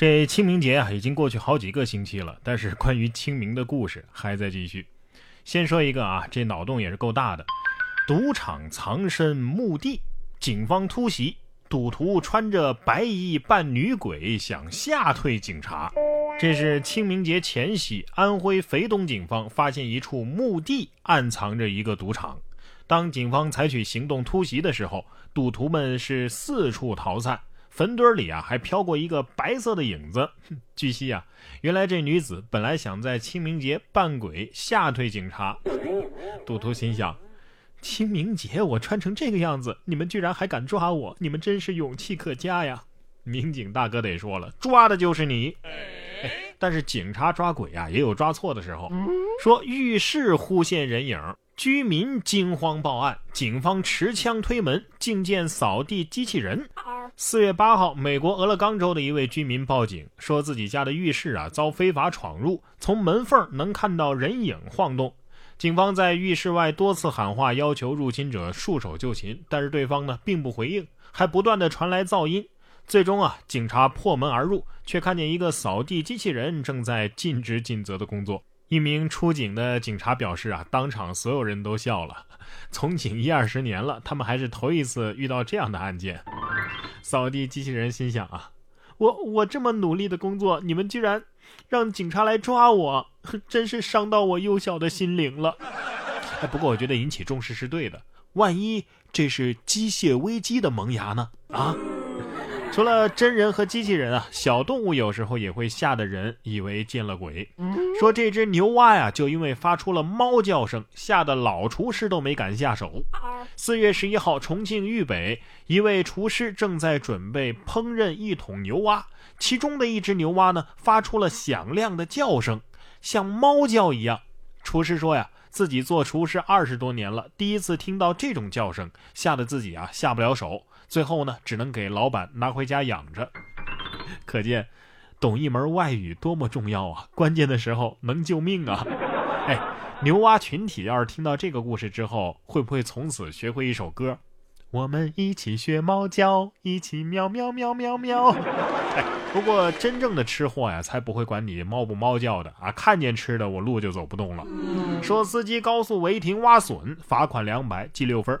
这清明节啊，已经过去好几个星期了，但是 关于清明的故事还在继续。先说一个啊，这脑洞也是够大的。赌场藏身墓地，警方突袭，赌徒穿着白衣扮女鬼，想吓退警察。这是清明节前夕，安徽肥东警方发现一处墓地暗藏着一个赌场。当警方采取行动突袭的时候，赌徒们是四处逃散。坟堆里啊，还飘过一个白色的影子。据悉啊，原来这女子本来想在清明节扮鬼吓退警察。赌徒心想：清明节我穿成这个样子，你们居然还敢抓我，你们真是勇气可嘉呀！民警大哥得说了，抓的就是你。但是警察抓鬼啊，也有抓错的时候。说浴室忽现人影。居民惊慌报案，警方持枪推门，竟见扫地机器人。四月八号，美国俄勒冈州的一位居民报警，说自己家的浴室啊遭非法闯入，从门缝能看到人影晃动。警方在浴室外多次喊话，要求入侵者束手就擒，但是对方呢并不回应，还不断的传来噪音。最终啊，警察破门而入，却看见一个扫地机器人正在尽职尽责的工作。一名出警的警察表示：“啊，当场所有人都笑了。从警一二十年了，他们还是头一次遇到这样的案件。”扫地机器人心想：“啊，我我这么努力的工作，你们居然让警察来抓我，真是伤到我幼小的心灵了。”哎，不过我觉得引起重视是对的。万一这是机械危机的萌芽呢？啊？除了真人和机器人啊，小动物有时候也会吓得人以为见了鬼。说这只牛蛙呀，就因为发出了猫叫声，吓得老厨师都没敢下手。四月十一号，重庆渝北一位厨师正在准备烹饪一桶牛蛙，其中的一只牛蛙呢，发出了响亮的叫声，像猫叫一样。厨师说呀，自己做厨师二十多年了，第一次听到这种叫声，吓得自己啊下不了手。最后呢，只能给老板拿回家养着。可见，懂一门外语多么重要啊！关键的时候能救命啊！哎，牛蛙群体要是听到这个故事之后，会不会从此学会一首歌？我们一起学猫叫，一起喵喵喵喵喵。哎，不过真正的吃货呀，才不会管你猫不猫叫的啊！看见吃的，我路就走不动了。说司机高速违停挖笋，罚款两百，记六分。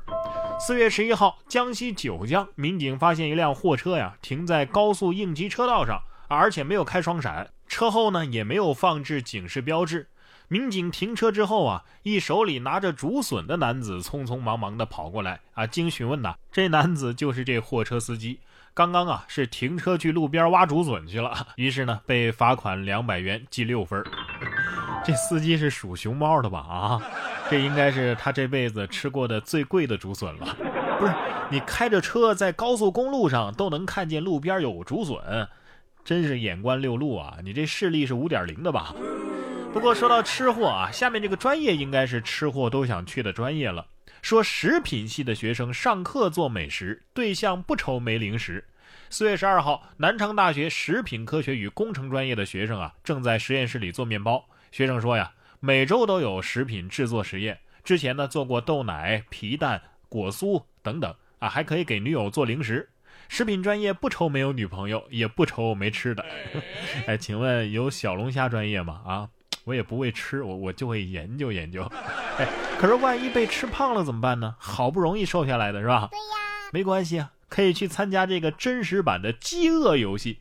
四月十一号，江西九江民警发现一辆货车呀停在高速应急车道上，而且没有开双闪，车后呢也没有放置警示标志。民警停车之后啊，一手里拿着竹笋的男子匆匆忙忙的跑过来啊，经询问呐，这男子就是这货车司机，刚刚啊是停车去路边挖竹笋去了，于是呢被罚款两百元，记六分。这司机是属熊猫的吧？啊？这应该是他这辈子吃过的最贵的竹笋了。不是，你开着车在高速公路上都能看见路边有竹笋，真是眼观六路啊！你这视力是五点零的吧？不过说到吃货啊，下面这个专业应该是吃货都想去的专业了。说食品系的学生上课做美食，对象不愁没零食。四月十二号，南昌大学食品科学与工程专业的学生啊，正在实验室里做面包。学生说呀。每周都有食品制作实验，之前呢做过豆奶、皮蛋、果酥等等啊，还可以给女友做零食。食品专业不愁没有女朋友，也不愁没吃的。哎，请问有小龙虾专业吗？啊，我也不会吃，我我就会研究研究。哎，可是万一被吃胖了怎么办呢？好不容易瘦下来的是吧？对呀，没关系啊。可以去参加这个真实版的饥饿游戏。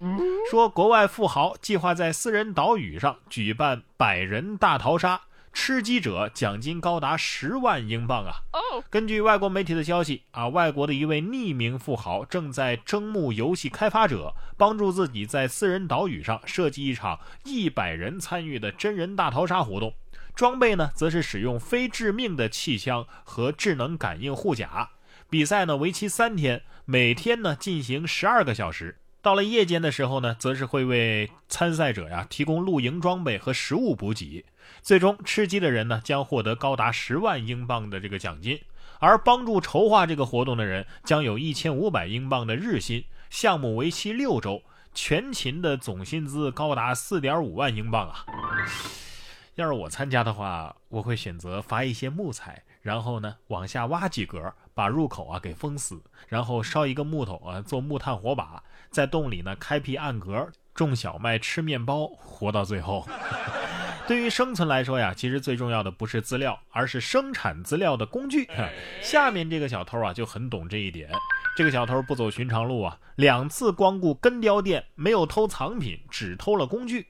说国外富豪计划在私人岛屿上举办百人大逃杀，吃鸡者奖金高达十万英镑啊！根据外国媒体的消息啊，外国的一位匿名富豪正在征募游戏开发者，帮助自己在私人岛屿上设计一场一百人参与的真人大逃杀活动。装备呢，则是使用非致命的气枪和智能感应护甲。比赛呢为期三天，每天呢进行十二个小时。到了夜间的时候呢，则是会为参赛者呀提供露营装备和食物补给。最终吃鸡的人呢将获得高达十万英镑的这个奖金，而帮助筹划这个活动的人将有一千五百英镑的日薪。项目为期六周，全勤的总薪资高达四点五万英镑啊！要是我参加的话，我会选择伐一些木材。然后呢，往下挖几格，把入口啊给封死，然后烧一个木头啊做木炭火把，在洞里呢开辟暗格，种小麦吃面包，活到最后。对于生存来说呀，其实最重要的不是资料，而是生产资料的工具。下面这个小偷啊就很懂这一点。这个小偷不走寻常路啊，两次光顾根雕店，没有偷藏品，只偷了工具。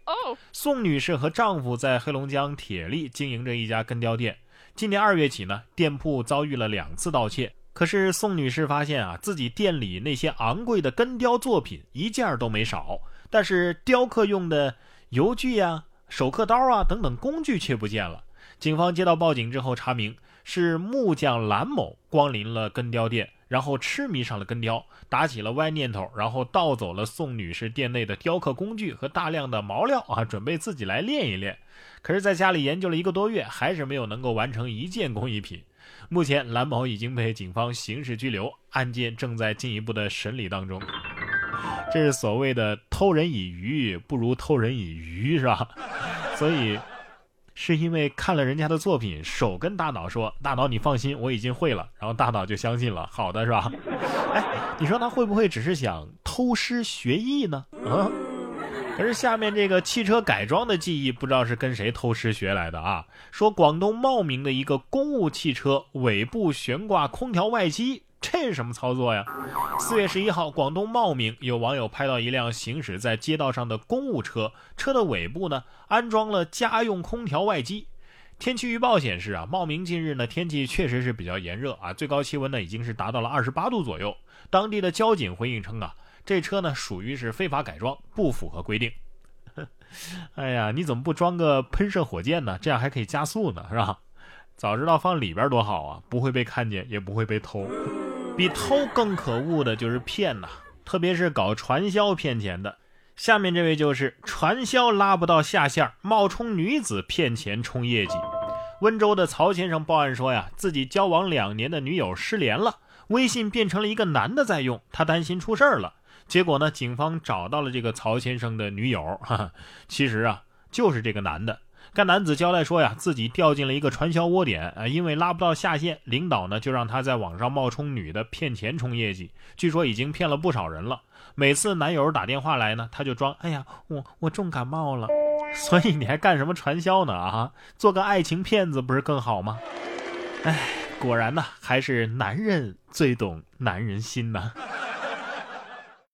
宋女士和丈夫在黑龙江铁力经营着一家根雕店。今年二月起呢，店铺遭遇了两次盗窃。可是宋女士发现啊，自己店里那些昂贵的根雕作品一件都没少，但是雕刻用的油锯呀。手刻刀啊，等等工具却不见了。警方接到报警之后，查明是木匠蓝某光临了根雕店，然后痴迷上了根雕，打起了歪念头，然后盗走了宋女士店内的雕刻工具和大量的毛料啊，准备自己来练一练。可是，在家里研究了一个多月，还是没有能够完成一件工艺品。目前，蓝某已经被警方刑事拘留，案件正在进一步的审理当中。这是所谓的偷人以鱼不如偷人以渔，是吧？所以，是因为看了人家的作品，手跟大脑说：“大脑，你放心，我已经会了。”然后大脑就相信了，好的是吧？哎，你说他会不会只是想偷师学艺呢？啊？可是下面这个汽车改装的技艺，不知道是跟谁偷师学来的啊？说广东茂名的一个公务汽车尾部悬挂空调外机。这是什么操作呀？四月十一号，广东茂名有网友拍到一辆行驶在街道上的公务车，车的尾部呢安装了家用空调外机。天气预报显示啊，茂名近日呢天气确实是比较炎热啊，最高气温呢已经是达到了二十八度左右。当地的交警回应称啊，这车呢属于是非法改装，不符合规定。哎呀，你怎么不装个喷射火箭呢？这样还可以加速呢，是吧？早知道放里边多好啊，不会被看见，也不会被偷。比偷更可恶的就是骗呐，特别是搞传销骗钱的。下面这位就是传销拉不到下线，冒充女子骗钱冲业绩。温州的曹先生报案说呀，自己交往两年的女友失联了，微信变成了一个男的在用，他担心出事儿了。结果呢，警方找到了这个曹先生的女友，哈哈，其实啊就是这个男的。该男子交代说呀，自己掉进了一个传销窝点啊，因为拉不到下线，领导呢就让他在网上冒充女的骗钱冲业绩。据说已经骗了不少人了。每次男友打电话来呢，他就装：“哎呀，我我重感冒了。”所以你还干什么传销呢？啊，做个爱情骗子不是更好吗？哎，果然呢，还是男人最懂男人心呐。